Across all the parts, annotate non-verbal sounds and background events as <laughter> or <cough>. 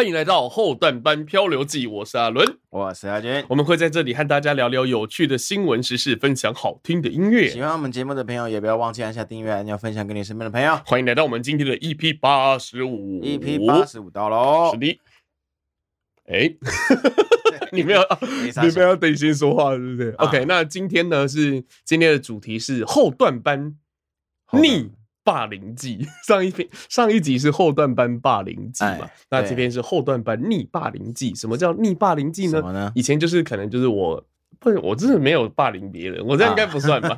欢迎来到后段班漂流记，我是阿伦，我是阿军，我们会在这里和大家聊聊有趣的新闻时事，分享好听的音乐。喜欢我们节目的朋友，也不要忘记按下订阅按钮，分享给你身边的朋友。欢迎来到我们今天的 EP 八十五，EP 八十五到喽。是的，哎，<laughs> 你不要，你没有等先说话，对不对？OK，那今天呢是今天的主题是后段班逆。霸凌记，上一篇上一集是后段班霸凌记嘛？哎、那这边是后段班逆霸凌记。什么叫逆霸凌记呢？呢以前就是可能就是我不，我真的没有霸凌别人，我这样应该不算吧？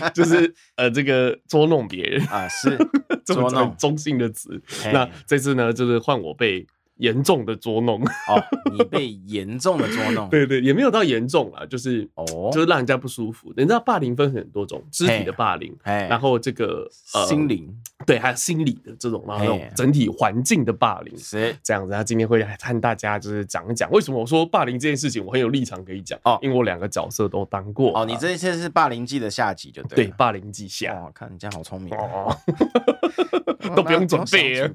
啊、<laughs> 就是呃，这个捉弄别人啊，是 <laughs> 捉弄中性的词。那这次呢，就是换我被。严重的捉弄。<laughs> 哦，你被严重的捉弄，<laughs> 对对，也没有到严重啦，就是哦，就是让人家不舒服。你知道霸凌分很多种，肢体的霸凌，然后这个心灵，对，还有心理的这种，然后整体环境的霸凌是。这样子。他今天会来和大家就是讲一讲，为什么我说霸凌这件事情我很有立场可以讲哦，因为我两个角色都当过。哦。你这一次是霸凌记的下集就对，对，霸凌记下。哦，看你这样好聪明哦，<laughs> 都不用准备，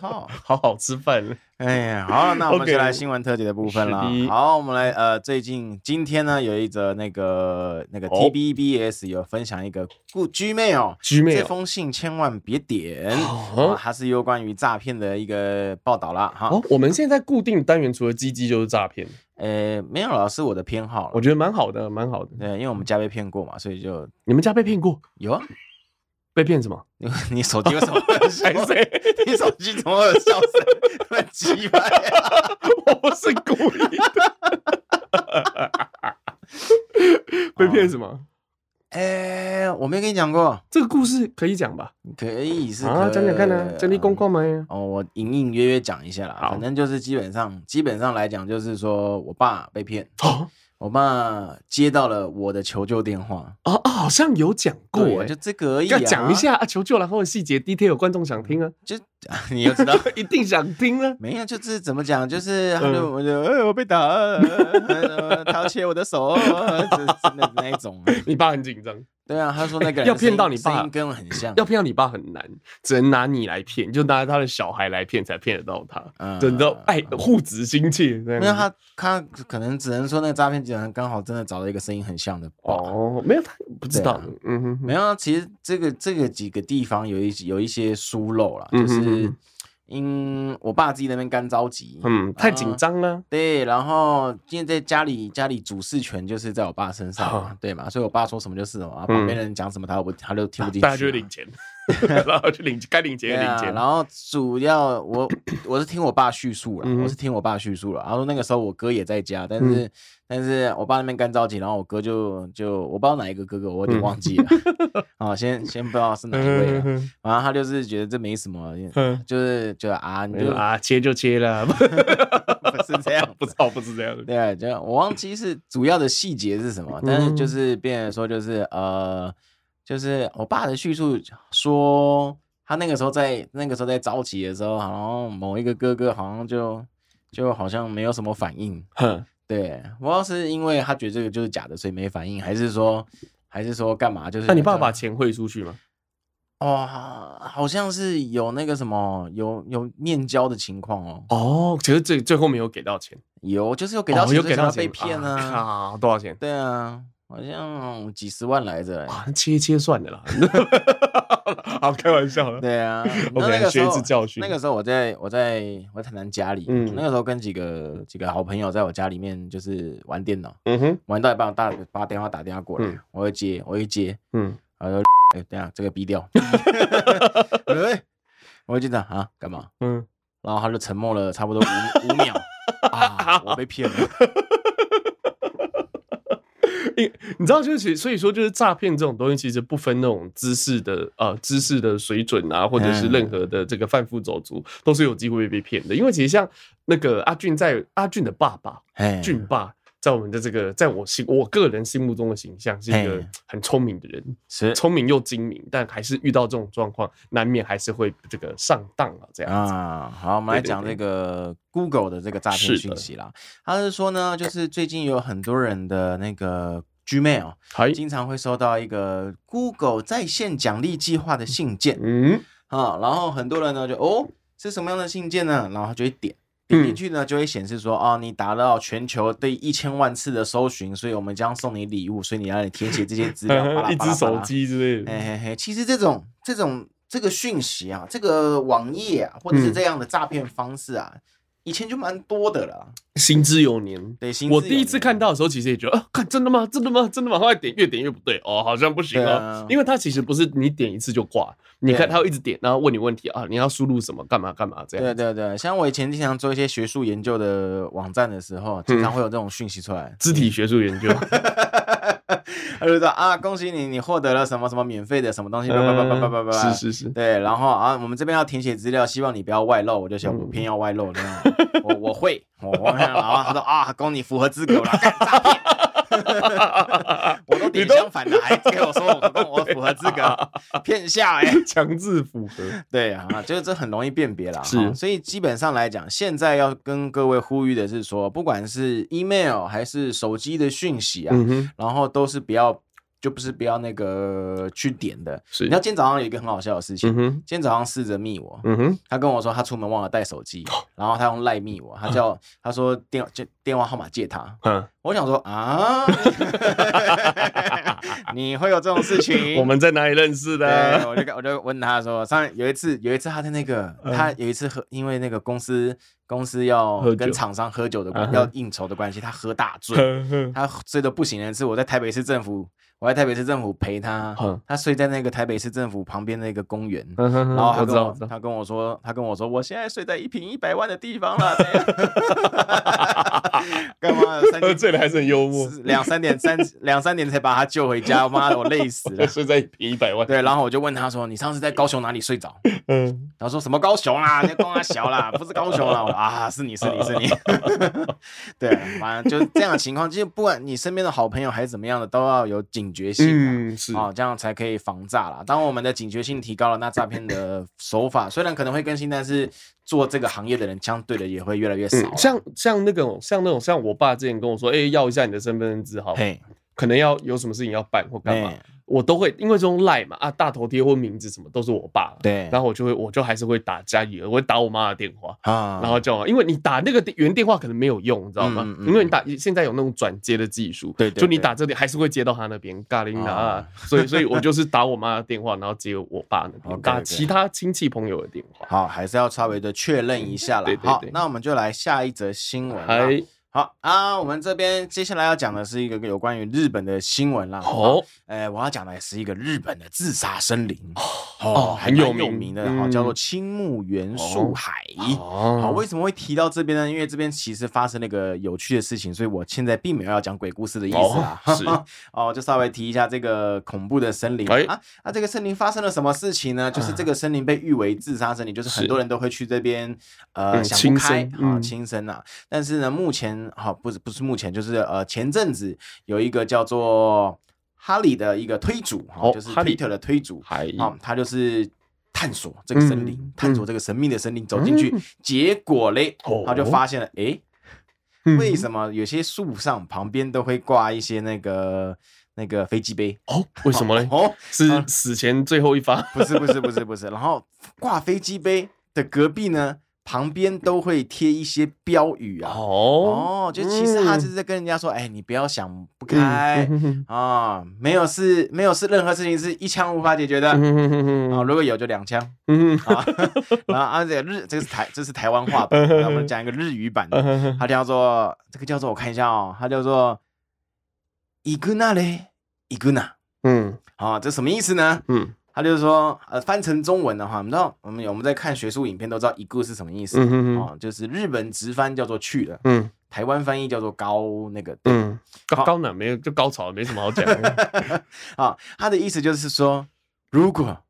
操，好好吃饭。哎呀，好，那我们就来新闻特辑的部分了。好，我们来呃，最近今天呢，有一则那个那个 TBBS 有分享一个故 Gmail，Gmail 这封信千万别点，哦，它是有关于诈骗的一个报道啦哈。哦，我们现在固定单元除了鸡鸡就是诈骗，呃，没有了，是我的偏好，我觉得蛮好的，蛮好的。对，因为我们家被骗过嘛，所以就你们家被骗过？有啊。被骗什么？你 <laughs> 你手机为什么会有笑声？你手机怎么会有笑声？<laughs> 很奇怪，我不是故意的。<laughs> 被骗什么？哎、欸，我没跟你讲过这个故事，可以讲吧？可以是可啊，讲讲看呢，整理公告吗？哦，我隐隐约约讲一下啦。反正就是基本上，基本上来讲，就是说我爸被骗。哦我爸接到了我的求救电话哦哦，好像有讲过，就这个而已。要讲一下啊，求救然后的细节，detail，观众想听啊，就 <laughs> 你要知道，<laughs> 一定想听啊。没有，就是怎么讲，就是他就 <laughs> 我就哎，我被打，他要切我的手，就是那那一种。你爸很紧张。对啊，他说那个人要骗到你爸，声音跟我很像。要骗到你爸很难，只能拿你来骗，就拿他的小孩来骗才骗得到他。嗯，真的爱护子心切。没有他，他可能只能说那个诈骗集团刚好真的找到一个声音很像的。哦，没有他不知道。嗯哼，没有。其实这个这个几个地方有一有一些疏漏啦，就是。因我爸自己那边干着急，嗯，太紧张了。对，然后今天在家里，家里主事权就是在我爸身上，对嘛？所以我爸说什么就是什么，旁边人讲什么他不他都听不进去。大家就领钱，<laughs> 然后去领该领钱领钱。然后主要我我是听我爸叙述了，我是听我爸叙述了。然后那个时候我哥也在家，但是但是我爸那边干着急，然后我哥就就我不知道哪一个哥哥，我有点忘记了。啊，<laughs> 先先不知道是哪一位了。然后他就是觉得这没什么，就是。就啊，你就啊，切就切了，<laughs> 不是这样，不知道不是这样。对，就我忘记是主要的细节是什么，但是就是变成说，就是呃，就是我爸的叙述说，他那个时候在那个时候在着急的时候，好像某一个哥哥好像就就好像没有什么反应。哼，对，我要是因为他觉得这个就是假的，所以没反应，还是说还是说干嘛？就是那你爸把钱汇出去吗？哦，好像是有那个什么，有有面交的情况哦。哦，其实最最后没有给到钱，有就是有给到钱，有给到被骗啊。啊，多少钱？对啊，好像几十万来着。啊，切切算的啦。<laughs> 好，开玩笑了。对啊，我那个学一次教训。那个时候我在我在我在台南家里，嗯，那个时候跟几个几个好朋友在我家里面就是玩电脑，嗯哼，玩到一半，大把电话打电话过来，我会接，我会接，嗯，然后。哎，等下这个逼掉。<laughs> 哎，我记得啊，干嘛？嗯，然后他就沉默了差不多五五秒 <laughs> 啊，我被骗了。你你知道，就是所以说，就是诈骗这种东西，其实不分那种知识的呃知识的水准啊，或者是任何的这个贩夫走卒，都是有机会被骗的。因为其实像那个阿俊在阿俊的爸爸，俊爸。在我们的这个，在我心我个人心目中的形象是一个很聪明的人，是聪明又精明，但还是遇到这种状况，难免还是会这个上当啊这样子啊。好，我们来讲这个 Google 的这个诈骗讯息啦。他是说呢，就是最近有很多人的那个 Gmail，经常会收到一个 Google 在线奖励计划的信件，嗯，啊，然后很多人呢就哦，是什么样的信件呢？然后他就会点。点进去呢，就会显示说，哦，你达到全球对一千万次的搜寻，所以我们将送你礼物，所以你要来填写这些资料，<laughs> 一只手机之类的。嘿嘿嘿，其实这种这种这个讯息啊，这个网页啊，或者是这样的诈骗方式啊。嗯以前就蛮多的了，行之有年。对，我第一次看到的时候，其实也觉得，啊，看真的吗？真的吗？真的吗？后来点越点越不对，哦，好像不行啊，啊。因为它其实不是你点一次就挂，你看它会一直点，然后问你问题啊，你要输入什么，干嘛干嘛这样。对对对，像我以前经常做一些学术研究的网站的时候，经常会有这种讯息出来，肢体学术研究。<laughs> 他就说啊，恭喜你，你获得了什么什么免费的什么东西，叭叭叭叭叭叭叭，是是是，对，然后啊，我们这边要填写资料，希望你不要外露，我就想我偏要外露，这样，<laughs> 我我会，<laughs> 我我然后他说啊，恭喜你符合资格了，干诈骗。<laughs> 我都点相反的，还跟我说我我符合资格，骗下哎，强制符合，对啊，就是这很容易辨别啦，是，所以基本上来讲，现在要跟各位呼吁的是说，不管是 email 还是手机的讯息啊，嗯、然后都是不要。就不是不要那个去点的，是。你知道今天早上有一个很好笑的事情，今天早上试着密我，他跟我说他出门忘了带手机，<laughs> 然后他用赖密我，他叫他说电电电话号码借他，我想说啊，<laughs> 你会有这种事情？<laughs> 我们在哪里认识的？我就我就问他说，上有一次有一次他在那个他有一次喝，因为那个公司公司要跟厂商喝酒的关要应酬的关系，他喝大醉，他醉得不行人事。我在台北市政府。我在台北市政府陪他，他睡在那个台北市政府旁边那个公园，然后他跟我他跟我说，他跟我说，我现在睡在一平一百万的地方了。<laughs> <laughs> 干嘛？喝醉了还是很幽默。两三点三两三点才把他救回家，<laughs> 妈的，我累死了。睡在一百万。对，然后我就问他说：“你上次在高雄哪里睡着？”嗯，他说什么高雄啊？那光他小啦，<laughs> 不是高雄啊。啊，是你是你是你。对，反正就是这样的情况，就是不管你身边的好朋友还是怎么样的，都要有警。警觉性，嗯，是啊，这样才可以防诈啦。当我们的警觉性提高了，那诈骗的手法虽然可能会更新，但是做这个行业的人相对的也会越来越少。嗯、像像那种像那种像我爸之前跟我说，哎、欸，要一下你的身份证字号，嘿，可能要有什么事情要办或干嘛。我都会，因为这种赖嘛啊，大头贴或名字什么都是我爸，对，然后我就会，我就还是会打家里，我会打我妈的电话。啊，然后叫，因为你打那个原电话可能没有用，你知道吗？嗯嗯、因为你打现在有那种转接的技术，对，就你打这里还是会接到他那边嘎琳达，啊、<laughs> 所以所以我就是打我妈的电话，然后接我爸那边，<laughs> 打其他亲戚朋友的电话，好，还是要稍微的确认一下啦。好，那我们就来下一则新闻。好啊，我们这边接下来要讲的是一个有关于日本的新闻啦。哦，哎，我要讲的也是一个日本的自杀森林，哦，很有名的，哈，叫做青木原树海。哦好，为什么会提到这边呢？因为这边其实发生了一个有趣的事情，所以我现在并没有要讲鬼故事的意思啊。<laughs> 是，哦，就稍微提一下这个恐怖的森林。啊，那这个森林发生了什么事情呢？就是这个森林被誉为自杀森林，就是很多人都会去这边，呃，想不开啊，轻生啊。但是呢，目前好，不是不是目前，就是呃前阵子有一个叫做哈利的一个推主，哦，就是 Twitter 的推主，好，他就是探索这个森林，探索这个神秘的森林，走进去，<laughs> 结果嘞，他就发现了，哎，为什么有些树上旁边都会挂一些那个那个飞机杯？哦，为什么嘞？哦，是死前最后一发？不是不是不是不是，然后挂飞机杯的隔壁呢？旁边都会贴一些标语啊，哦，就其实他就是在跟人家说，哎，你不要想不开啊，没有事，没有事，任何事情是一枪无法解决的啊，如果有就两枪，啊，<laughs> 然后啊，这个日，这个是台，这是台湾话版，我们讲一个日语版的，它叫做这个叫做我看一下哦，它叫做イグナレイグナ，嗯，啊，这什么意思呢？嗯。 他就是说，呃，翻成中文的话，你知道，我们我们在看学术影片都知道“一个”是什么意思，嗯、哼哦，就是日本直翻叫做“去了”，嗯，台湾翻译叫做高“那个”，嗯，高高呢，没有就高潮，没什么好讲的。<laughs> 啊，他的意思就是说，如果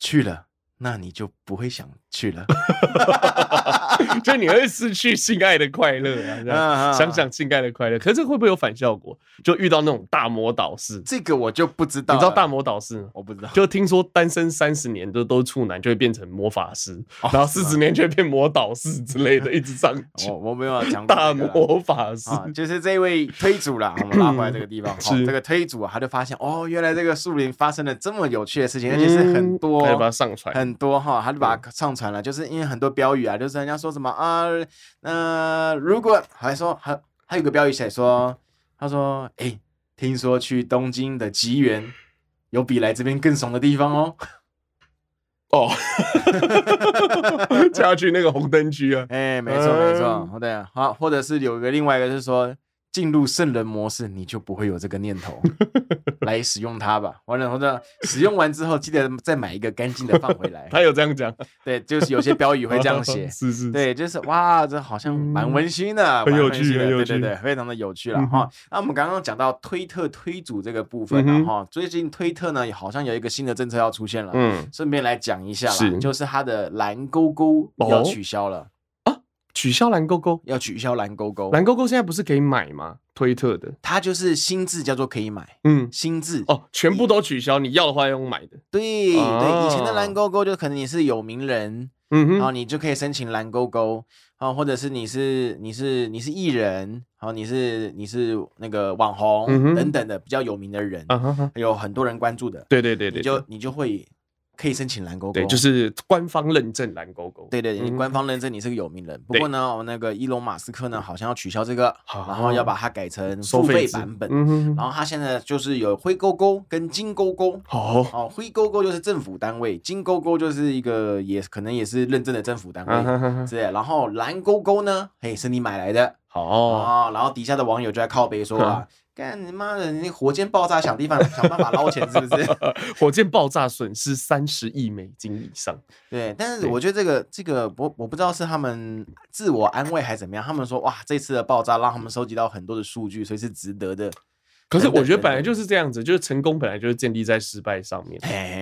去了。那你就不会想去了，<laughs> <laughs> 就你会失去性爱的快乐啊！想想性爱的快乐，可是会不会有反效果？就遇到那种大魔导师，这个我就不知道。你知道大魔导师吗？我不知道。就听说单身三十年都都处男，就会变成魔法师，然后四十年就会变魔导师之类的，<laughs> 一直上去。我我没有讲大魔法师，就是这位推主啦。我们拉回来这个地方，<laughs> 是这个推主啊，他就发现哦，原来这个树林发生了这么有趣的事情，而且是很多，他就把它上传。很多哈，他就把它上传传了，就是因为很多标语啊，就是人家说什么啊，呃，如果还说还还有个标语写说，他说，哎、欸，听说去东京的吉原有比来这边更爽的地方哦。哦，<laughs> 就要去那个红灯区啊？哎、欸，没错没错，对啊，好，或者是有一个另外一个是说。进入圣人模式，你就不会有这个念头。<laughs> 来使用它吧。完了，或者使用完之后，记得再买一个干净的放回来。<laughs> 他有这样讲，对，就是有些标语会这样写，<laughs> 是是，对，就是哇，这好像蛮温馨的，很有趣，很有趣，对对对，非常的有趣了哈。那我们刚刚讲到推特推主这个部分了哈，最近推特呢好像有一个新的政策要出现了，嗯，顺便来讲一下啦，就是它的蓝勾勾要取消了。取消蓝勾勾，要取消蓝勾勾。蓝勾勾现在不是可以买吗？推特的，它就是新字叫做可以买，嗯，新字哦，全部都取消。你要的话要用买的。对、啊、对，以前的蓝勾勾就可能你是有名人，嗯哼，然后你就可以申请蓝勾勾啊，或者是你是你是你是艺人，然后你是你是那个网红、嗯、等等的比较有名的人，啊、哈哈有很多人关注的。对对对对，你就你就会。可以申请蓝勾勾，对，就是官方认证蓝勾勾。对对，你官方认证你是个有名人。不过呢，我那个伊隆马斯克呢，好像要取消这个，然后要把它改成收费版本。然后他现在就是有灰勾勾跟金勾勾。好，哦，灰勾勾就是政府单位，金勾勾就是一个也可能也是认证的政府单位。是，然后蓝勾勾呢，嘿，是你买来的。哦，然后底下的网友就在靠背说啊。<laughs> 干你妈的！你火箭爆炸，想地方想办法捞钱，是不是？<laughs> 火箭爆炸损失三十亿美金以上。对，但是我觉得这个这个，我我不知道是他们自我安慰还是怎么样。他们说，哇，这次的爆炸让他们收集到很多的数据，所以是值得的。可是我觉得本来就是这样子，就是成功本来就是建立在失败上面。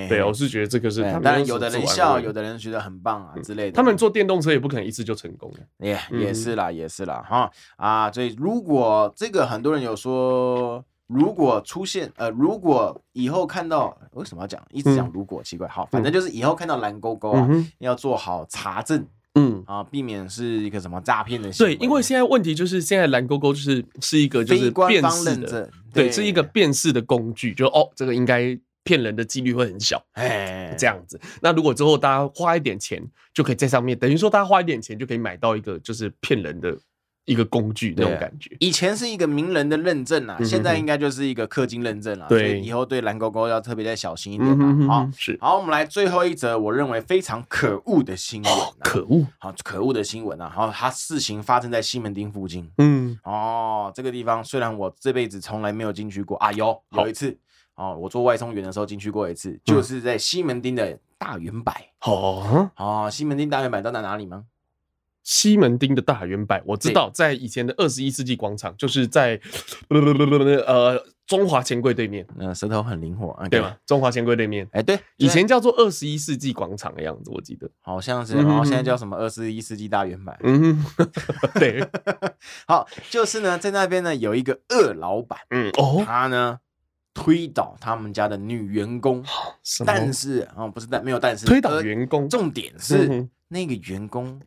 对，我是觉得这个是。当然，有的人笑，有的人觉得很棒啊之类的。他们做电动车也不可能一次就成功。也也是啦，也是啦，哈啊，所以如果这个很多人有说，如果出现呃，如果以后看到为什么要讲一直讲如果奇怪，好，反正就是以后看到蓝勾勾啊，要做好查证。嗯啊，避免是一个什么诈骗的行为。对，因为现在问题就是现在蓝勾勾就是是一个就是辨识的，对，是一个辨识的工具，就哦，这个应该骗人的几率会很小，哎，这样子。那如果之后大家花一点钱，就可以在上面，等于说大家花一点钱就可以买到一个就是骗人的。一个工具那种感觉，以前是一个名人的认证啊，现在应该就是一个氪金认证了。所以以后对蓝勾勾要特别再小心一点嘛。好，是好，我们来最后一则，我认为非常可恶的新闻。可恶，好，可恶的新闻啊！好，它事情发生在西门町附近。嗯，哦，这个地方虽然我这辈子从来没有进去过啊，有有一次哦，我做外送员的时候进去过一次，就是在西门町的大圆柏。哦，哦，西门町大圆柏到在哪里吗？西门町的大圆柏，我知道，在以前的二十一世纪广场，就是在呃中华钱柜对面。嗯，舌头很灵活，对吗？中华钱柜对面，哎，对，以前叫做二十一世纪广场的样子，我记得好像是。然后现在叫什么二十一世纪大圆柏？嗯，<laughs> 对。好，就是呢，在那边呢有一个恶老板，嗯哦，他呢推倒他们家的女员工，但是啊，不是但没有但是推倒员工，重点是那个员工。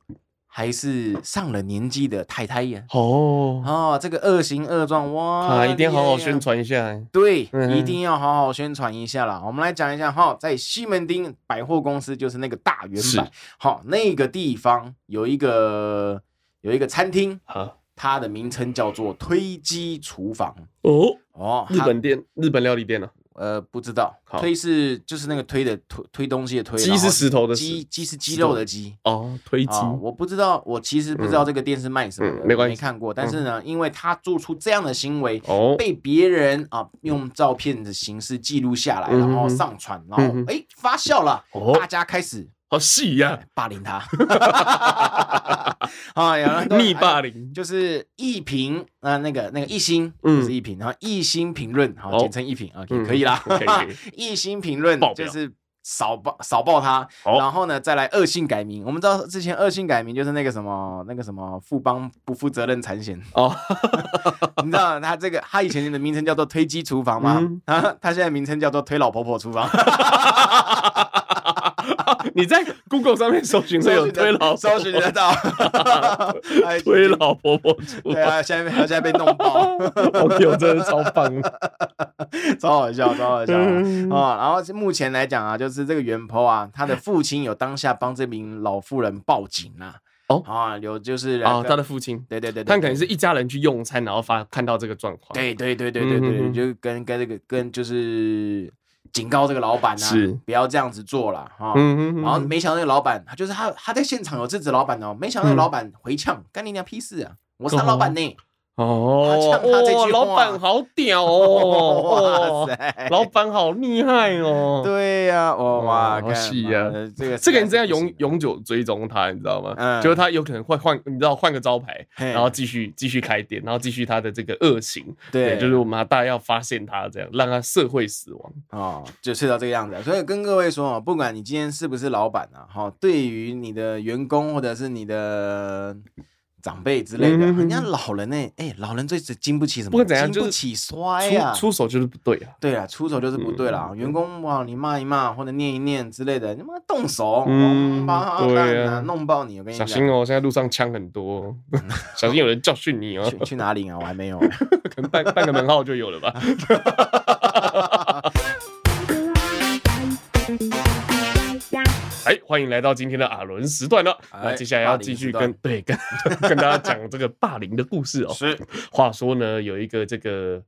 还是上了年纪的太太呀？哦哦，这个恶行恶状哇！啊，一定要好好宣传一下。对，嗯、一定要好好宣传一下啦。我们来讲一下哈，在西门町百货公司，就是那个大圆百，好，那个地方有一个有一个餐厅，哈它的名称叫做推机厨房。哦哦，日本店，日本料理店呢、啊？呃，不知道，推是就是那个推的推推东西的推，鸡是石头的鸡，鸡是鸡肉的鸡哦，推鸡。我不知道，我其实不知道这个店是卖什么的，没关系，没看过。但是呢，因为他做出这样的行为，被别人啊用照片的形式记录下来，然后上传，然后哎发酵了，大家开始。好细呀！霸凌他，<laughs> 哎呀，逆霸凌。就是一评啊，那个那个一星，嗯，是一评，然后一星评论，好，简称一评啊，可以啦，<laughs> 一星评论就是少爆扫爆他，然后呢，再来恶性改名。我们知道之前恶性改名就是那个什么那个什么富邦不负责任产险。哦，<laughs> 你知道他这个他以前的名称叫做推机厨房吗？啊，他现在名称叫做推老婆婆厨房。<laughs> 你在 Google 上面搜寻，有推老搜寻得到，<laughs> 推老婆婆出。对啊，现在现在被弄爆，<laughs> 网友真的超棒，超好笑，超好笑。啊！然后目前来讲啊，就是这个原 PO 啊，他的父亲有当下帮这名老妇人报警啊。哦？啊，有就是啊，他的父亲，对对对，他可能是一家人去用餐，然后发看到这个状况，对对对对对对，就跟跟这个跟就是警告这个老板呐，不要这样子做了哈。然后没想到那个老板，他就是他他在现场有制止老板哦，没想到那个老板回呛，干你娘屁事啊！我是他老板呢。哦，哇，老板好屌哦！<laughs> 哇塞，老板好厉害哦！对呀，哇，好气呀！这个这个人真要永永久追踪他，你知道吗？嗯，就是他有可能会换，你知道换个招牌，然后继续继续开店，然后继续他的这个恶行。对，就是我们大家要发现他这样，让他社会死亡啊，就是到这个样子。所以跟各位说啊，不管你今天是不是老板啊，哈，对于你的员工或者是你的。长辈之类的，人家老人呢？哎，老人最是经不起什么？不管怎样，经不起摔呀。出手就是不对啊。对啊，出手就是不对了。员工哇，你骂一骂或者念一念之类的，你妈动手，嗯，对啊，弄爆你！我跟你讲，小心哦，现在路上枪很多，<laughs> 小心有人教训你哦。去哪里啊？我还没有，<laughs> 可能办办个门号就有了吧。<laughs> 哎，欢迎来到今天的阿伦时段了。那接下来要继续跟对跟 <laughs> 跟大家讲这个霸凌的故事哦。是，话说呢，有一个这个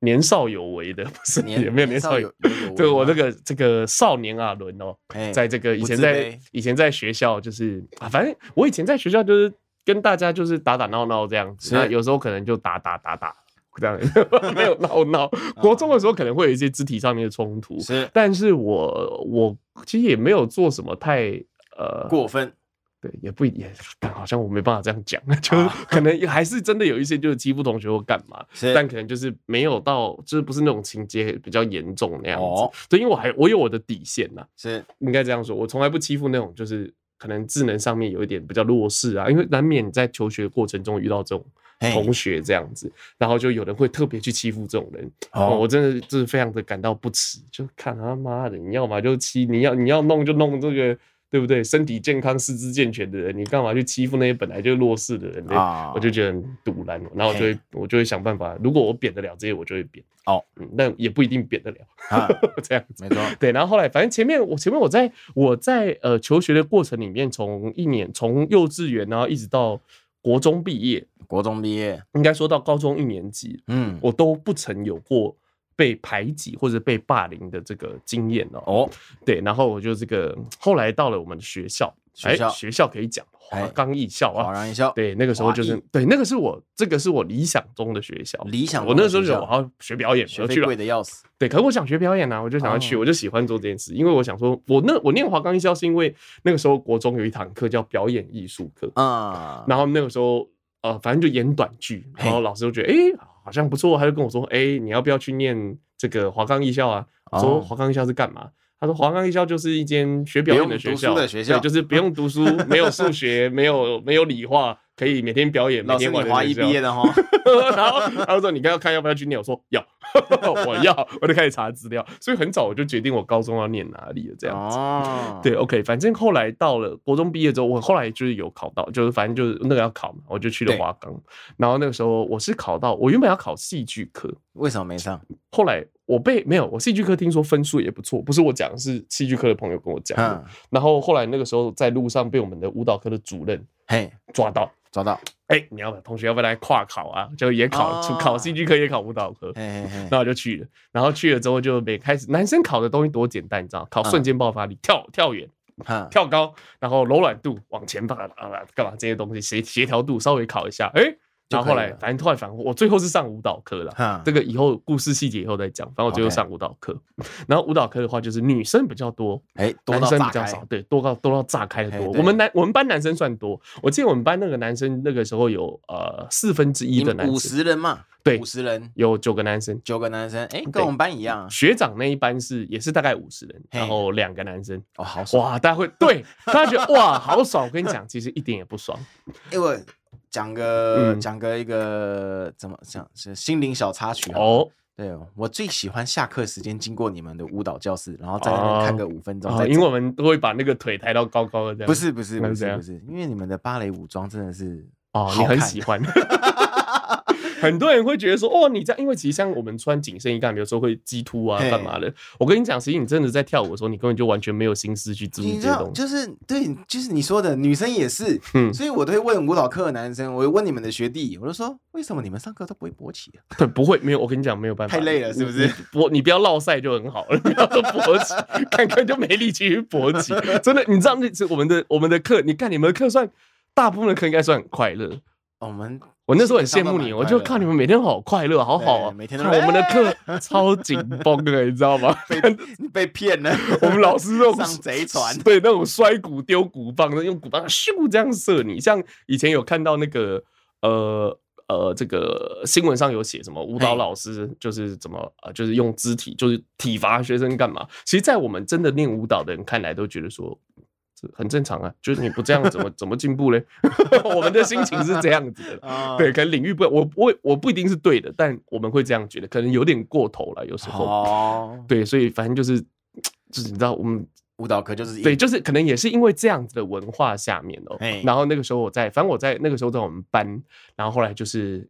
年少有为的，不是有没有年少有？对，我这个这个少年阿伦哦，在这个以前在以前在学校就是啊，反正我以前在学校就是跟大家就是打打闹闹这样子，那有时候可能就打打打打。这样 <laughs> 没有闹闹，国中的时候可能会有一些肢体上面的冲突，是，但是我我其实也没有做什么太呃过分，对，也不也好像我没办法这样讲，就可能还是真的有一些就是欺负同学或干嘛，但可能就是没有到，就是不是那种情节比较严重那样子，对，因为我还我有我的底线呐，是。应该这样说，我从来不欺负那种就是可能智能上面有一点比较弱势啊，因为难免在求学过程中遇到这种。同学这样子，然后就有人会特别去欺负这种人，哦，我真的就是非常的感到不齿，就看他妈的，你要嘛就欺，你要你要弄就弄这个，对不对？身体健康、四肢健全的人，你干嘛去欺负那些本来就弱势的人呢？我就觉得很堵然，然后我就会我就会想办法，如果我扁得了这些，我就会扁。哦，嗯，但也不一定扁得了，<laughs> 这样子没错。对，然后后来反正前面我前面我在我在呃求学的过程里面，从一年从幼稚园然后一直到国中毕业。国中毕业，应该说到高中一年级，嗯，我都不曾有过被排挤或者被霸凌的这个经验哦。哦，对，然后我就这个后来到了我们的学校，学校学校可以讲华冈艺校啊，华冈艺校，对，那个时候就是对，那个是我这个是我理想中的学校，理想。我那时候就我要学表演，学费贵的要死。对，可是我想学表演啊，我就想要去，我就喜欢做这件事，因为我想说，我那我念华冈艺校是因为那个时候国中有一堂课叫表演艺术课啊，然后那个时候。呃，反正就演短剧，然后老师就觉得，哎、欸，好像不错，他就跟我说，哎、欸，你要不要去念这个华冈艺校啊？说华冈艺校是干嘛？他说华冈艺校就是一间学表演的学校，对学校，就是不用读书，<laughs> 没有数学，没有没有理化。可以每天表演，每天玩华一毕业的哈。<laughs> 然后他说：“你看要看要不要去念？”我说：“要，<laughs> 我要。”我就开始查资料，所以很早我就决定我高中要念哪里了。这样子，哦、对，OK。反正后来到了国中毕业之后，我后来就是有考到，就是反正就是那个要考嘛，我就去了华冈。然后那个时候我是考到，我原本要考戏剧科，为什么没上？后来我被没有，我戏剧科听说分数也不错，不是我讲，是戏剧科的朋友跟我讲。嗯、然后后来那个时候在路上被我们的舞蹈科的主任嘿抓到。找到，哎、欸，你要不同学要不要来跨考啊？就也考，哦、考戏剧科也考舞蹈科，然后我就去了。然后去了之后就每开始，男生考的东西多简单，你知道？考瞬间爆发力，嗯、跳跳远，嗯、跳高，然后柔软度往前吧，干嘛这些东西协协调度稍微考一下，哎、欸。然后后来，反正突然反我最后是上舞蹈课了。这个以后故事细节以后再讲。反正我最后上舞蹈课，然后舞蹈课的话就是女生比较多，哎，男生比较少，对，多到多到炸开的多。我们男我们班男生算多，我记得我们班那个男生那个时候有呃四分之一的男生，五十人嘛，对，五十人有九个男生，九个男生，哎，跟我们班一样。学长那一班是也是大概五十人，然后两个男生，哦，好爽哇！大家会对大家觉得哇好爽，我跟你讲，其实一点也不爽，<laughs> 因为。讲个讲个一个怎么讲是心灵小插曲哦，对哦，我最喜欢下课时间经过你们的舞蹈教室，然后在那边看个五分钟。因为我们都会把那个腿抬到高高的这样。不是不是不是不是，因为你们的芭蕾舞装真的是哦，你很喜欢。<laughs> 很多人会觉得说，哦，你这样，因为其实像我们穿紧身衣干，比如说会激凸啊，干嘛的？我跟你讲，实际你真的在跳舞的时候，你根本就完全没有心思去注意这些东西。就是对，就是你说的，女生也是。嗯，所以我都会问舞蹈课的男生，我会问你们的学弟，我就说，为什么你们上课都不会勃起啊？<laughs> 对，不会，没有。我跟你讲，没有办法，太累了，是不是？勃，你不要落赛就很好了，不要说勃起，<laughs> 看看就没力气去勃起。<laughs> 真的，你知道那次我们的我们的课，你看你们的课算大部分的课应该算很快乐。我们。我那时候很羡慕你，我就看你们每天好快乐，好好啊！每天我们的课超紧绷的，你知道吗？被 <laughs> 被骗了，我们老师那种上贼船，对那种摔鼓丢鼓棒的，用鼓棒咻这样射你。像以前有看到那个呃呃，这个新闻上有写什么舞蹈老师就是怎么呃，就是用肢体就是体罚学生干嘛？其实，在我们真的练舞蹈的人看来，都觉得说。很正常啊，就是你不这样怎么 <laughs> 怎么进步嘞？<laughs> 我们的心情是这样子的，<laughs> 对，可能领域不，我我我不一定是对的，但我们会这样觉得，可能有点过头了，有时候。对，所以反正就是就是你知道，我们舞蹈课就是对，就是可能也是因为这样子的文化下面哦。然后那个时候我在，反正我在那个时候在我们班，然后后来就是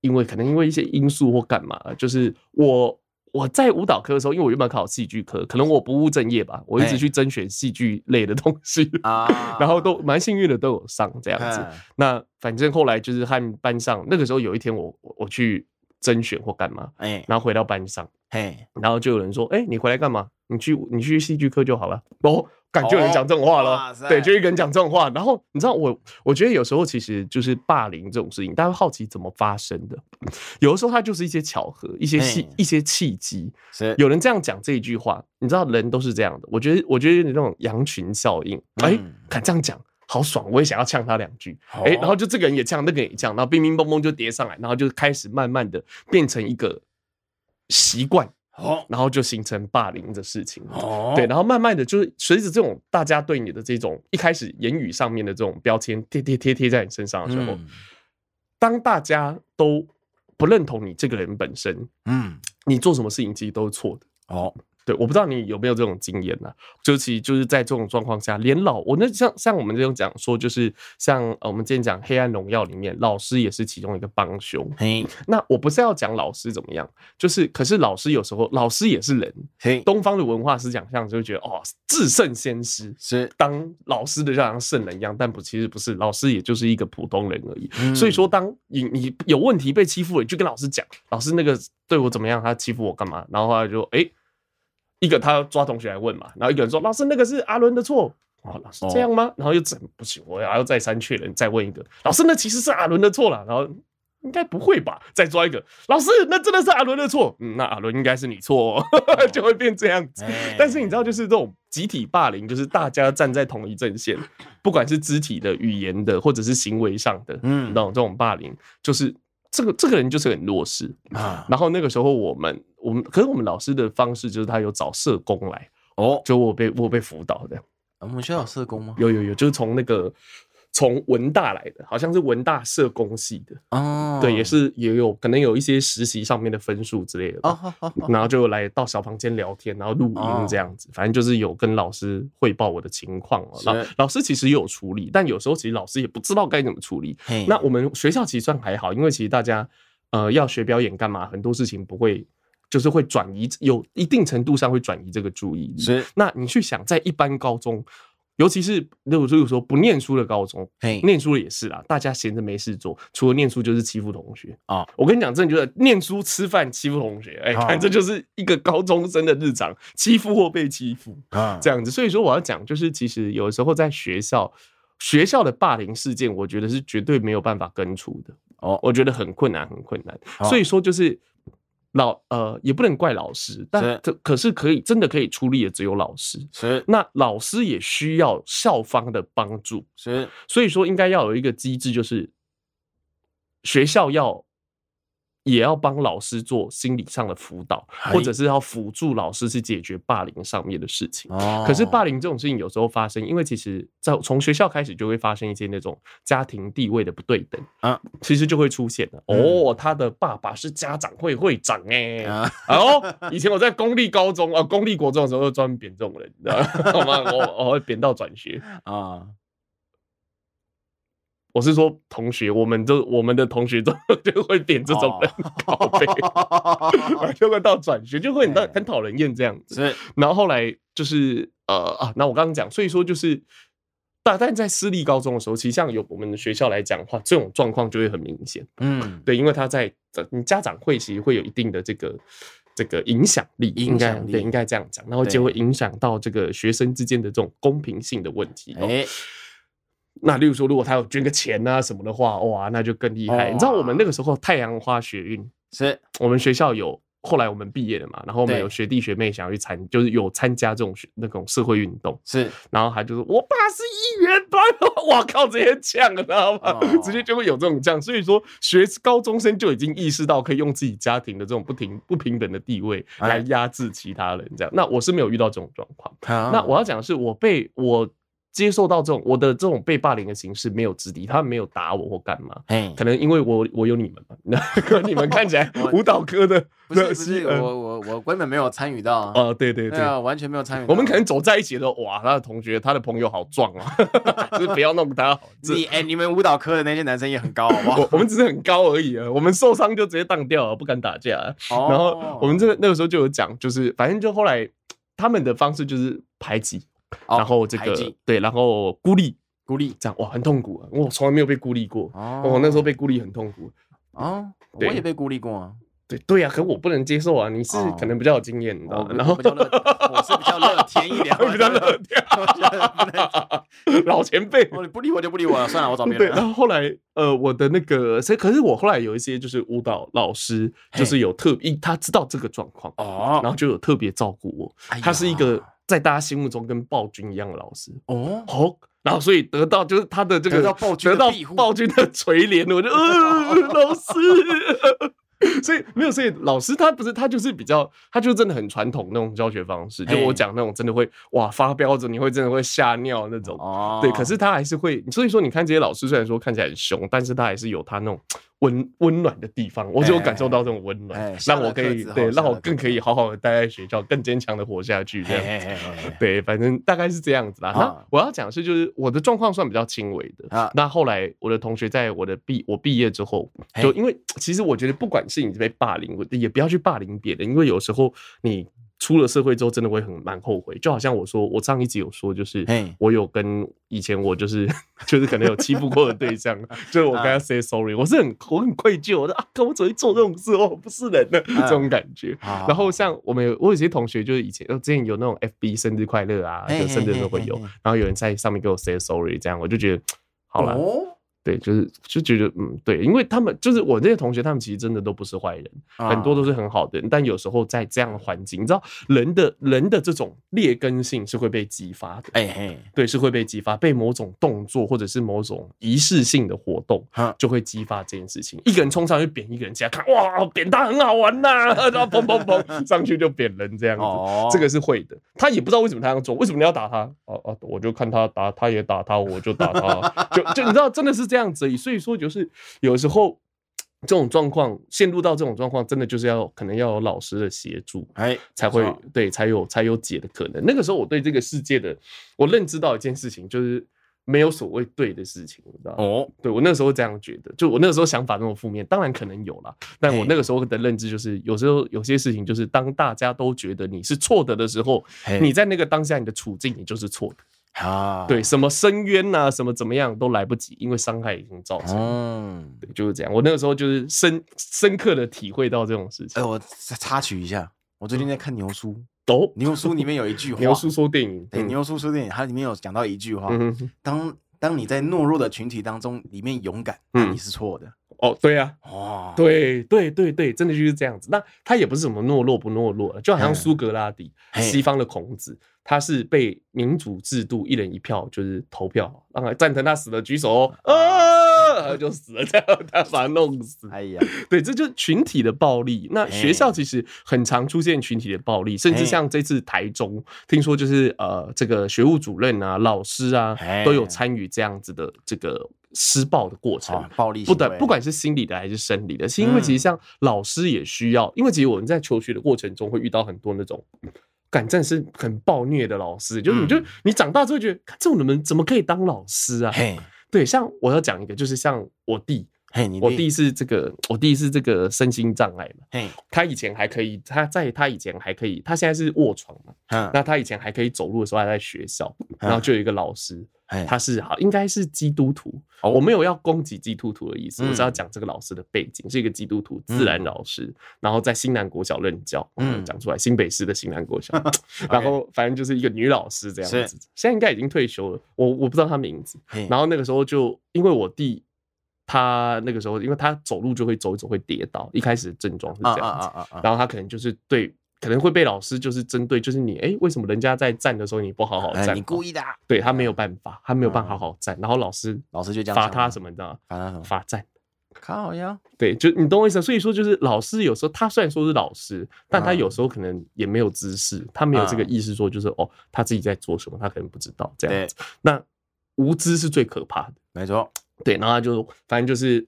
因为可能因为一些因素或干嘛，就是我。我在舞蹈科的时候，因为我原本考戏剧科，可能我不务正业吧，我一直去甄选戏剧类的东西啊，<laughs> 然后都蛮幸运的都有上这样子。那反正后来就是和班上，那个时候有一天我我去甄选或干嘛，然后回到班上，然后就有人说，哎，你回来干嘛？你去你去戏剧科就好了。哦。感觉有人讲这种话了，对，就一个人讲这种话。然后你知道我，我觉得有时候其实就是霸凌这种事情，大家会好奇怎么发生的。有的时候它就是一些巧合，一些契，一些契机。有人这样讲这一句话，你知道人都是这样的。我觉得，我觉得有点那种羊群效应。哎，敢这样讲，好爽，我也想要呛他两句。哎，然后就这个人也呛，那个人也呛，然后乒乒乓乓就叠上来，然后就开始慢慢的变成一个习惯。哦，然后就形成霸凌的事情。哦，对，然后慢慢的就是随着这种大家对你的这种一开始言语上面的这种标签贴贴贴贴在你身上的时候，嗯、当大家都不认同你这个人本身，嗯，你做什么事情其实都是错的。哦。对，我不知道你有没有这种经验呢？就其实就是在这种状况下，连老我那像像我们这种讲说，就是像呃我们之前讲《黑暗荣耀》里面，老师也是其中一个帮凶。嘿，<laughs> 那我不是要讲老师怎么样，就是可是老师有时候老师也是人。嘿，东方的文化思想上就会觉得哦，至圣先师是当老师的就像圣人一样，但不其实不是，老师也就是一个普通人而已。嗯、所以说，当你你有问题被欺负了，你就跟老师讲，老师那个对我怎么样，他欺负我干嘛？然后后来就哎。欸一个他抓同学来问嘛，然后一个人说：“老师，那个是阿伦的错。”哦，老师这样吗？然后又整不行，我还要再三确认，再问一个老师，那其实是阿伦的错了。然后应该不会吧？再抓一个老师，那真的是阿伦的错。嗯，那阿伦应该是你错，哦，<laughs> 就会变这样子。但是你知道，就是这种集体霸凌，就是大家站在同一阵线，不管是肢体的、语言的，或者是行为上的，嗯，那种这种霸凌，就是。这个这个人就是很弱势啊，然后那个时候我们我们可是我们老师的方式就是他有找社工来哦，就我被我被辅导的。我们学校有社工吗？有有有，就是从那个。从文大来的，好像是文大社工系的哦，对，也是也有可能有一些实习上面的分数之类的哦，然后就来到小房间聊天，然后录音这样子，反正就是有跟老师汇报我的情况哦。老老师其实也有处理，但有时候其实老师也不知道该怎么处理。那我们学校其实算还好，因为其实大家呃要学表演干嘛，很多事情不会就是会转移，有一定程度上会转移这个注意力。是，那你去想在一般高中。尤其是如果说不念书的高中，嘿，念书的也是啦。大家闲着没事做，除了念书就是欺负同学啊。我跟你讲，真的就是念书、吃饭、欺负同学，哎，看这就是一个高中生的日常，欺负或被欺负啊，这样子。所以说我要讲，就是其实有时候在学校，学校的霸凌事件，我觉得是绝对没有办法根除的哦，我觉得很困难，很困难。所以说就是。老呃也不能怪老师，但这可是可以真的可以出力的只有老师。是，那老师也需要校方的帮助。是，所以说应该要有一个机制，就是学校要也要帮老师做心理上的辅导，或者是要辅助老师去解决霸凌上面的事情。可是霸凌这种事情有时候发生，因为其实在从学校开始就会发生一些那种家庭地位的不对等啊，其实就会出现了。哦，他的爸爸是家长会会长哎，哦，以前我在公立高中啊、公立国中的时候，就专门扁这种人，你知道吗？<laughs> 我我会扁到转学 <laughs> 啊。我是说同学，我们就我们的同学 <laughs> 都就会点这种人，<laughs> 就会到转学就会很很讨人厌这样子。是，然后后来就是呃啊，那我刚刚讲，所以说就是大但在私立高中的时候，其实像有我们的学校来讲的话，这种状况就会很明显。嗯，对，因为他在你家长会其实会有一定的这个这个影响力，应该对应该这样讲，然后就会影响到这个学生之间的这种公平性的问题。哎。那例如说，如果他有捐个钱啊什么的话，哇，那就更厉害。你知道我们那个时候太阳花学运是我们学校有，后来我们毕业了嘛，然后我们有学弟学妹想要去参，就是有参加这种学那种社会运动是，然后他就说我爸是议员，<laughs> 哇靠，直接呛了，知道吗？直接就会有这种呛。所以说，学高中生就已经意识到可以用自己家庭的这种不平不平等的地位来压制其他人，这样。那我是没有遇到这种状况。那我要讲的是，我被我。接受到这种我的这种被霸凌的形式没有质地，他们没有打我或干嘛，可能因为我我有你们嘛，<laughs> 那你们看起来 <laughs> 舞蹈科的不是不是我我我根本没有参与到啊，哦对对对，完全没有参与。我们可能走在一起的时候，哇，他的同学他的朋友好壮啊，<laughs> 就是不要弄他。你哎，你们舞蹈科的那些男生也很高，好不好？我们只是很高而已啊，我们受伤就直接当掉了，不敢打架。然后我们这个那个时候就有讲，就是反正就后来他们的方式就是排挤。然后这个对，然后孤立孤立这样哇，很痛苦啊！我从来没有被孤立过，哦我那时候被孤立很痛苦啊！我也被孤立过啊！对对呀，可我不能接受啊！你是可能比较有经验，你知道吗？然后我是比较乐天一点，<laughs> 比较乐天，<laughs> 老前辈，你不理我就不理我了，算了，我找别人。对，然后后来呃，我的那个，所以可是我后来有一些就是舞蹈老师，就是有特别他知道这个状况哦，然后就有特别照顾我，他是一个。在大家心目中跟暴君一样的老师哦，好，然后所以得到就是他的这个得到暴君得到暴君的垂怜，我就呃老师。<laughs> 所以没有，所以老师他不是他就是比较，他就真的很传统那种教学方式，就我讲那种真的会哇发飙着，你会真的会吓尿那种。哦，对，可是他还是会，所以说你看这些老师虽然说看起来很凶，但是他还是有他那种温温暖的地方，我就有感受到这种温暖，让我可以对，让我更可以好好的待在学校，更坚强的活下去这样子。对，反正大概是这样子啦。那我要讲的是，就是我的状况算比较轻微的。那后来我的同学在我的毕我毕业之后，就因为其实我觉得不管是你被霸凌，也不要去霸凌别人，因为有时候你出了社会之后，真的会很蛮后悔。就好像我说，我上一集有说，就是我有跟以前我就是 <laughs> 就是可能有欺负过的对象，就是我跟他 say sorry，我是很我很愧疚，我说啊，我怎么会做这种事？我不是人呢这种感觉。然后像我们有我有些同学，就是以前之前有那种 FB 生日快乐啊，就生日都会有，然后有人在上面给我 say sorry，这样我就觉得好了。对，就是就觉得嗯，对，因为他们就是我那些同学，他们其实真的都不是坏人，很多都是很好的人。但有时候在这样的环境，你知道，人的人的这种劣根性是会被激发的，哎嘿，对，是会被激发，被某种动作或者是某种仪式性的活动，就会激发这件事情。一个人冲上去扁一个人，起来看，哇，扁他很好玩呐，<laughs> 然后砰砰砰上去就扁人这样子，这个是会的。他也不知道为什么他要做，为什么你要打他？哦哦，我就看他打，他也打他，我就打他，<laughs> 就就你知道，真的是这样子，所以说就是有时候这种状况陷入到这种状况，真的就是要可能要有老师的协助，哎，才会对才有才有解的可能。那个时候我对这个世界的我认知到一件事情，就是没有所谓对的事情，你知道吗？哦，对我那时候这样觉得，就我那个时候想法那么负面，当然可能有啦，但我那个时候的认知就是，有时候有些事情就是当大家都觉得你是错的的时候，你在那个当下你的处境你就是错的。啊，对，什么深渊呐，什么怎么样都来不及，因为伤害已经造成。嗯，对，就是这样。我那个时候就是深深刻的体会到这种事情。哎，我插曲一下，我最近在看牛叔。哦，牛叔里面有一句 <laughs> 话。牛叔说电影，对，牛叔说电影，它里面有讲到一句话：当当你在懦弱的群体当中里面勇敢，那你是错的。哦，对呀，哦，对对对对，真的就是这样子。那他也不是什么懦弱不懦弱，就好像苏格拉底，西方的孔子。他是被民主制度一人一票就是投票，让他赞成他死了举手哦，啊，他就死了，这样他把他弄死。哎呀，对，这就是群体的暴力。那学校其实很常出现群体的暴力，甚至像这次台中，听说就是呃，这个学务主任啊、老师啊都有参与这样子的这个施暴的过程，暴力不但不管是心理的还是生理的，是因为其实像老师也需要，因为其实我们在求学的过程中会遇到很多那种。敢战是很暴虐的老师，就是你就你长大之后觉得，这种人怎么可以当老师啊？嘿，对，像我要讲一个，就是像我弟，嘿，我弟是这个，我弟是这个身心障碍嘛，嘿，他以前还可以，他在他以前还可以，他现在是卧床嘛，那他以前还可以走路的时候还在学校，然后就有一个老师。他是好，应该是基督徒。我没有要攻击基督徒的意思，我是要讲这个老师的背景，是一个基督徒自然老师，然后在新南国小任教。嗯，讲出来，新北市的新南国小。<laughs> 然后反正就是一个女老师这样子，现在应该已经退休了。我我不知道她名字。然后那个时候就因为我弟，他那个时候因为他走路就会走一走会跌倒，一开始的症状是这样子。然后他可能就是对。可能会被老师就是针对，就是你，哎、欸，为什么人家在站的时候你不好好站？你故意的。啊对，他没有办法，他没有办法好好站，然后老师老师就这样罚他什么的，罚他什么？罚站。靠呀！对，就你懂我意思。所以说，就是老师有时候他虽然说是老师，但他有时候可能也没有知识，他没有这个意识说就是哦，他自己在做什么，他可能不知道这样子。那无知是最可怕的，没错。对，然后他就反正就是，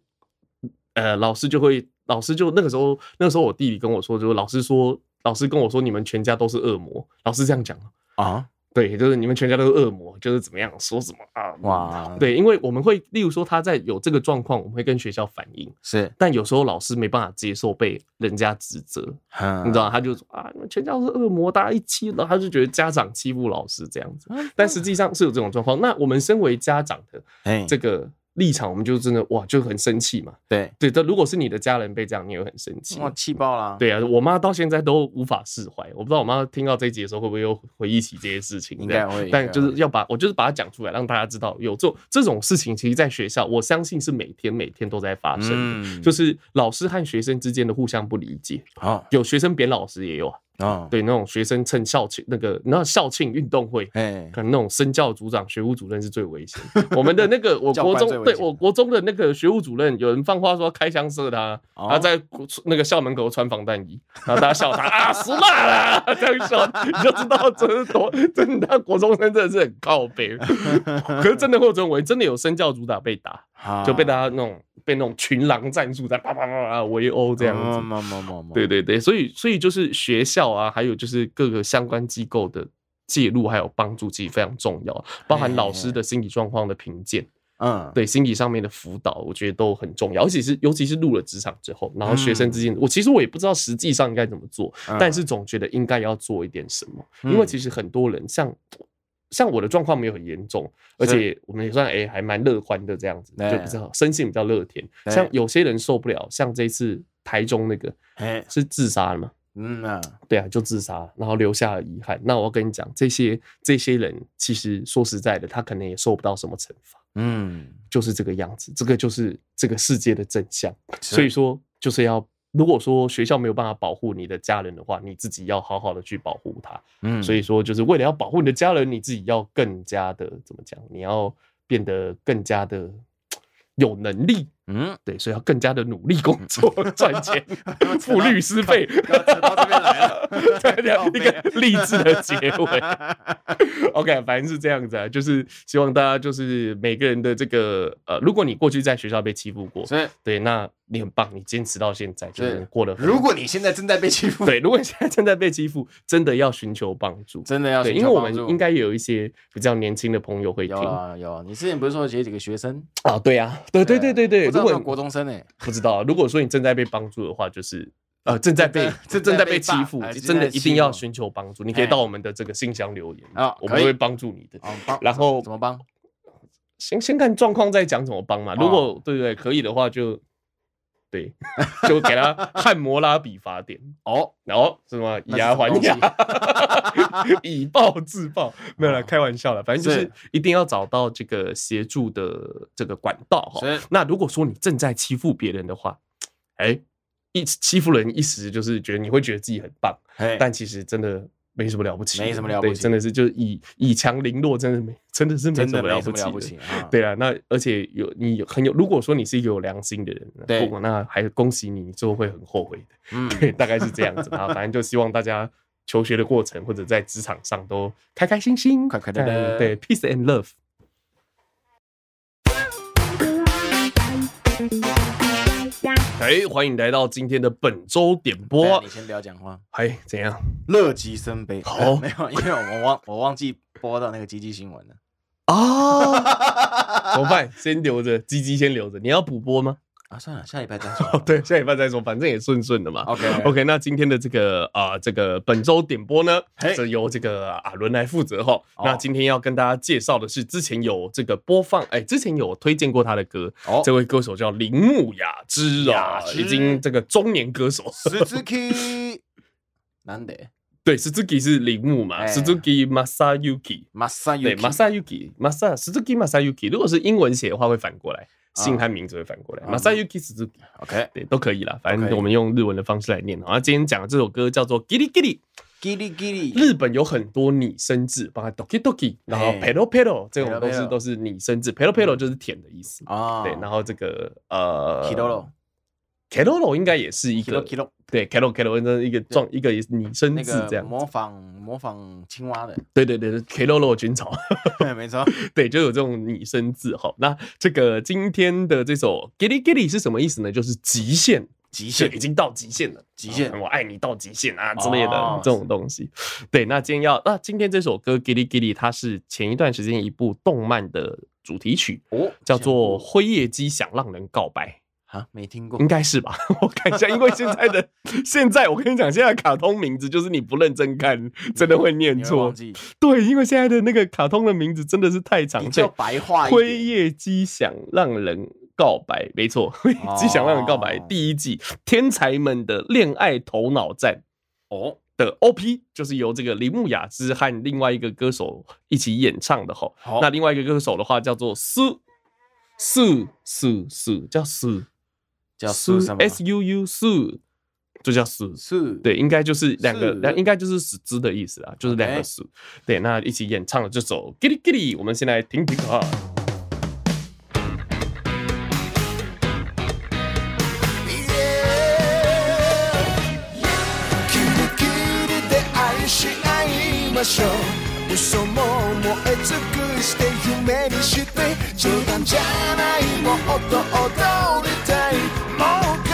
呃，老师就会，老师就那个时候，那个时候我弟弟跟我说，就是老师说。老师跟我说：“你们全家都是恶魔。”老师这样讲啊，对，就是你们全家都是恶魔，就是怎么样说什么啊？哇，对，因为我们会，例如说他在有这个状况，我们会跟学校反映，是，但有时候老师没办法接受被人家指责，你知道，他就说啊，你们全家都是恶魔，大家一起了，他就觉得家长欺负老师这样子，但实际上是有这种状况。那我们身为家长的，这个。立场，我们就真的哇，就很生气嘛。对对，但如果是你的家人被这样，你也会很生气。哇，气爆了。对啊，我妈到现在都无法释怀。我不知道我妈听到这一集的时候会不会又回忆起这些事情。应该会。但就是要把我就是把它讲出来，让大家知道有这种这种事情，其实在学校，我相信是每天每天都在发生。嗯。就是老师和学生之间的互相不理解。好，有学生贬老师也有啊。啊，对，那种学生趁校庆那个，那校庆运动会，哎，可能那种身教组长、学务主任是最危险。我们的那个，我 <laughs> 国中对我国中的那个学务主任，有人放话说开枪射他，他在那个校门口穿防弹衣，然后大家笑他啊，死啦啦，<laughs> 这样笑你就知道这是多真的，国中生真的是很靠北。<laughs> 可是真的会认为真的有身教组长被打，就被大家那种。被那种群狼战术在啪啪啪啪围殴这样子，对对对，所以所以就是学校啊，还有就是各个相关机构的介入还有帮助，其实非常重要，包含老师的心理状况的评鉴，嗯，对，心理上面的辅导，我觉得都很重要，尤其是尤其是入了职场之后，然后学生之间，我其实我也不知道实际上应该怎么做，但是总觉得应该要做一点什么，因为其实很多人像。像我的状况没有很严重，而且我们也算哎、欸、还蛮乐观的这样子，就比较生性比较乐天。像有些人受不了，像这次台中那个，是自杀了嘛？嗯啊，对啊，就自杀，然后留下了遗憾。那我跟你讲，这些这些人其实说实在的，他可能也受不到什么惩罚。嗯，就是这个样子，这个就是这个世界的真相。所以说，就是要。如果说学校没有办法保护你的家人的话，你自己要好好的去保护他。嗯，所以说就是为了要保护你的家人，你自己要更加的怎么讲？你要变得更加的有能力。嗯，对，所以要更加的努力工作 <laughs> 赚钱，付律师费。扯到这边来了，<laughs> 一个励志的结尾。<laughs> OK，反正是这样子啊，就是希望大家就是每个人的这个呃，如果你过去在学校被欺负过，对，那你很棒，你坚持到现在就是过得。如果你现在正在被欺负，对，如果你现在正在被欺负，真的要寻求帮助，真的要寻求帮助，因为我们应该有一些比较年轻的朋友会听。有啊，有。你之前不是说有几个学生啊？对啊，对对对对对。如果国中生呢？不知道。如果说你正在被帮助的话，就是呃正在被 <laughs> 正在被欺负，真的一定要寻求帮助。你可以到我们的这个信箱留言啊，我们会帮助你的。然后怎么帮？先先看状况再讲怎么帮嘛。如果对对可以的话，就对，<laughs> 就给他汉摩拉比法典哦。然后什么以牙还牙，<laughs> 以暴制暴，没有了，开玩笑了。反正就是一定要找到这个协助的这个管道哈。那如果说你正在欺负别人的话，哎，一欺负人一时就是觉得你会觉得自己很棒，但其实真的没什么了不起，没什么了不起，真的是就是以以强凌弱，真的没真的是没什么了不起，不起啊对啊，那而且有你很有，如果说你是一个有良心的人，对，那还恭喜你，你之后会很后悔的，嗯，对，大概是这样子啊，<laughs> 反正就希望大家求学的过程或者在职场上都开开心心，快快乐乐，对，peace and love。哎，欢迎来到今天的本周点播。你先不要讲话。哎，怎样？乐极生悲。好，没有，因为我忘 <laughs> 我忘记播到那个鸡鸡新闻了。啊，<laughs> 怎么办？先留着，鸡鸡先留着。你要补播吗？啊，算了，下礼拜再说。<laughs> 对，下礼拜再说，反正也顺顺的嘛。OK，OK，那今天的这个啊，这个本周点播呢，是由这个阿伦来负责哈。那今天要跟大家介绍的是，之前有这个播放，哎，之前有推荐过他的歌。哦，这位歌手叫铃木雅之啊，已经这个中年歌手。Suzuki，<laughs> 难得。对，Suzuki 是铃木嘛？Suzuki Masayuki，Masayuki，对，Masayuki，Masa，Suzuki Masayuki。如果是英文写的话，会反过来。姓和名字会反过来，Masayuki Suzuki，OK，对，都可以啦。反正我们用日文的方式来念。然后今天讲的这首歌叫做《ギリギリ》，ギリギリ。日本有很多拟声字，包括 Doki Doki，然后 Pelo Pelo，这种都是都是拟声字。Pelo Pelo 就是舔的意思啊。对，然后这个呃 ，Kiroro，Kiroro 应该也是一个。对，kero kero，那一个状一个拟声字这样，模仿模仿青蛙的，对对对，keroro 军曹，<laughs> 对，没错，<laughs> 对，就有这种拟声字。哈。那这个今天的这首 Gilly Gilly 是什么意思呢？就是极限，极限。已经到极限了，极限，我爱你到极限啊之类的这种东西。对，那今天要那今天这首歌 Gilly Gilly 它是前一段时间一部动漫的主题曲哦，叫做《灰夜姬想让人告白》。啊，没听过，应该是吧？<laughs> 我看一下，因为现在的 <laughs> 现在，我跟你讲，现在卡通名字就是你不认真看，真的会念错。对，因为现在的那个卡通的名字真的是太长，叫白话。辉夜姬想让人告白，没错，辉夜姬想让人告白。第一季天才们的恋爱头脑战哦的 OP，就是由这个铃木雅之和另外一个歌手一起演唱的吼。那另外一个歌手的话叫做苏苏苏苏，叫苏。叫苏 S U U 苏，就叫苏苏，对，应该就是两个，两应该就是死之的意思啊，就是两个苏。对，那一起演唱了这首《Giddy Giddy》，我们先来听听啊。危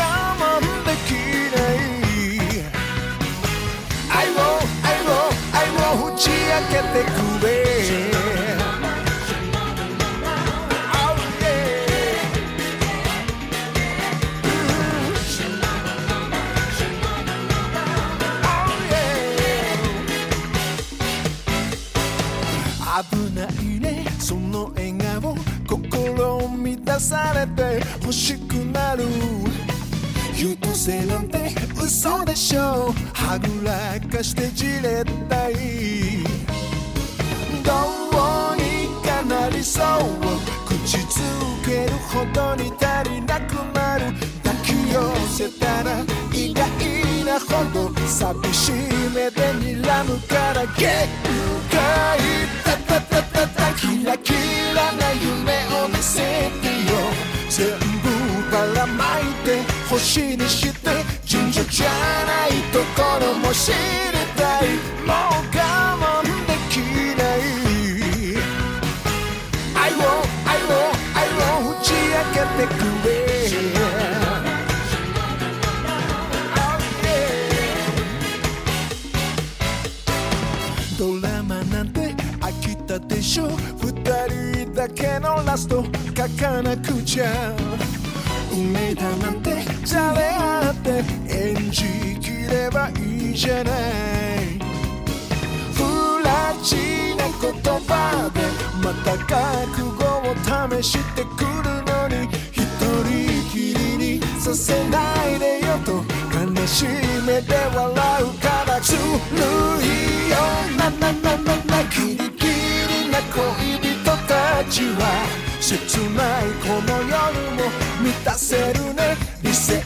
て欲しくなる。优等生なんて嘘でしょ。はぐらかしてじれったい。どうにかなりそう。口づけるほどに足りなくなる。抱き寄せたら意外なほど。寂しい目で睨むから。限界。タタタタタキラキラな梦を见せて。全部ばらまいて星にして寻常じゃないところも知りたい。もうラスト书かなくちゃ。ネタなんて谁だって演じきればいいじゃない。不らちな言叶でまた覚悟を试してくるのに一人きりにさせないでよと悲しい目で笑うから。ずるいよななななな。キリキリな恋人。ちは切ないこの夜も満たせるね。理性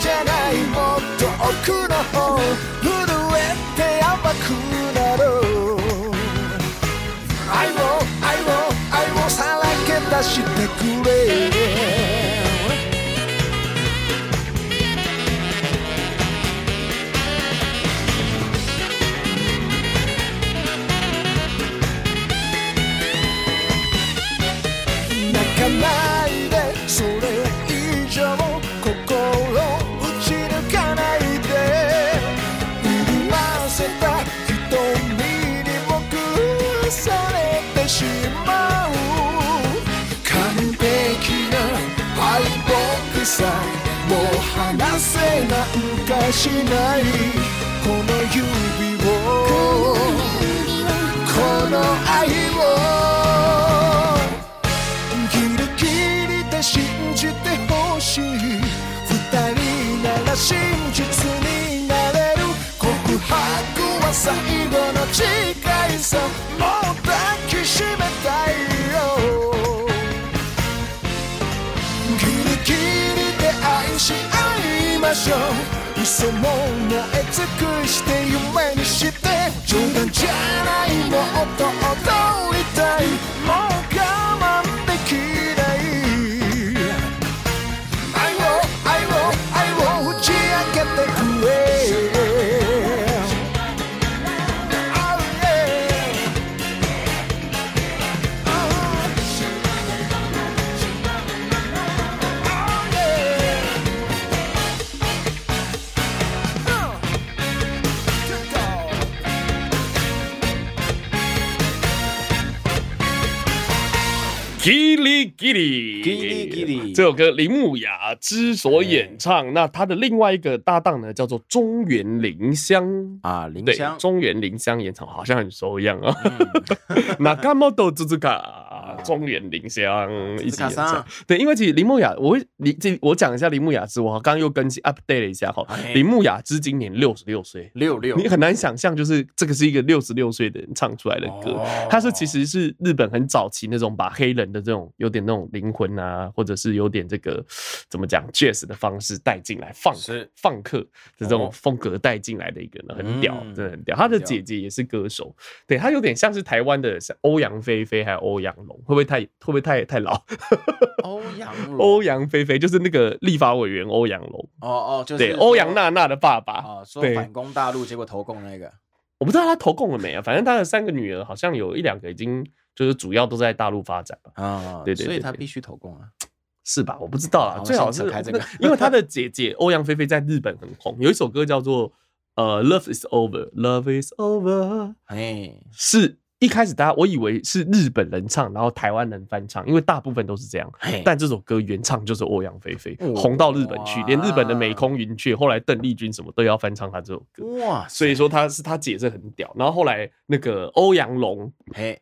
じゃないもっと奥の方震えてやばくなる愛を愛を愛をさらけ出してくれ。しないこの指を。この爱をギリギリで信じてほしい二人なら真実になれる告白は最后の誓いさ。もう抱きしめたいよ。ギリギリで爱し合いましょう。嘘も燃え尽くして夢にして。冗談じゃないもっと踊りたい。叽里叽里，叽里叽里这首歌林木雅之所演唱，那他的另外一个搭档呢，叫做中原林香啊，林对，香，中原林香演唱好像很熟一样啊。<laughs> 那干嘛都吱吱卡，中原林香一起演唱。对，因为其实林木雅，我会林这我讲一下林木雅之，我刚刚又更新 update 了一下哈。林木雅之今年六十六岁，六六，你很难想象，就是这个是一个六十六岁的人唱出来的歌。他是其实是日本很早期那种把黑人的这种有点那种灵魂啊，或者是有点这个怎么讲 jazz 的方式带进来，放放克的这种风格带进来的一个人，很屌，真的很屌。他的姐姐也是歌手，对，他有点像是台湾的像欧阳菲菲还有欧阳龙，会不会太会不会太太老？欧阳欧阳菲菲就是那个立法委员欧阳龙，哦哦，就是对欧阳娜娜的爸爸，啊，说反攻大陆结果投共那个，我不知道他投共了没啊？反正他的三个女儿好像有一两个已经。就是主要都在大陆发展了，啊，对对，所以他必须投共啊，是吧？我不知道啊，最好是开这个，因为他的姐姐欧阳菲菲在日本很红，有一首歌叫做呃《Love Is Over》，Love Is Over，哎，是一开始大家我以为是日本人唱，然后台湾人翻唱，因为大部分都是这样，但这首歌原唱就是欧阳菲菲，红到日本去，连日本的美空云雀，后来邓丽君什么都要翻唱他这首歌，哇，所以说他是他姐是很屌，然后后来那个欧阳龙，嘿。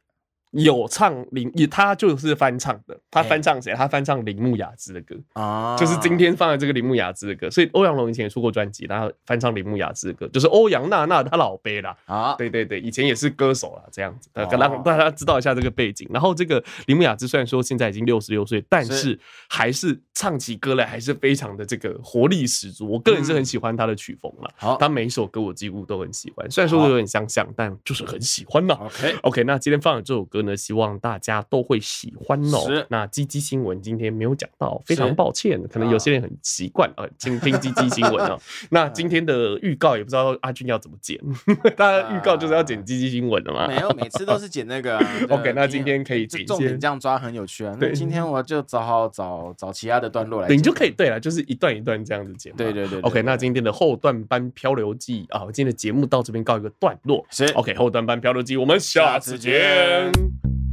有唱林，他就是翻唱的。他翻唱谁？他翻唱铃木雅之的歌啊，就是今天放的这个铃木雅之的歌。所以欧阳龙以前也出过专辑，然后翻唱铃木雅之的歌，就是欧阳娜娜她老辈啦。啊，对对对，以前也是歌手啦，这样子，让大家知道一下这个背景。然后这个铃木雅之虽然说现在已经六十六岁，但是还是唱起歌来还是非常的这个活力十足。我个人是很喜欢他的曲风啦，好，他每一首歌我几乎都很喜欢，虽然说都有点相像，但就是很喜欢呐。OK OK，那今天放的这首歌。希望大家都会喜欢哦。是，那鸡鸡新闻今天没有讲到，非常抱歉，可能有些人很习惯啊，听听鸡鸡新闻哦。<laughs> 那今天的预告也不知道阿俊要怎么剪，大家预告就是要剪鸡鸡新闻的嘛？没有，每次都是剪那个。<laughs> OK，那今天可以剪重点这样抓很有趣啊。<laughs> 那今天我就找好找找其他的段落来，你就可以对了，就是一段一段这样子剪。对对对。OK，那今天的后段班漂流记啊，今天的节目到这边告一个段落。是 OK，后段班漂流记，我们下次见。thank you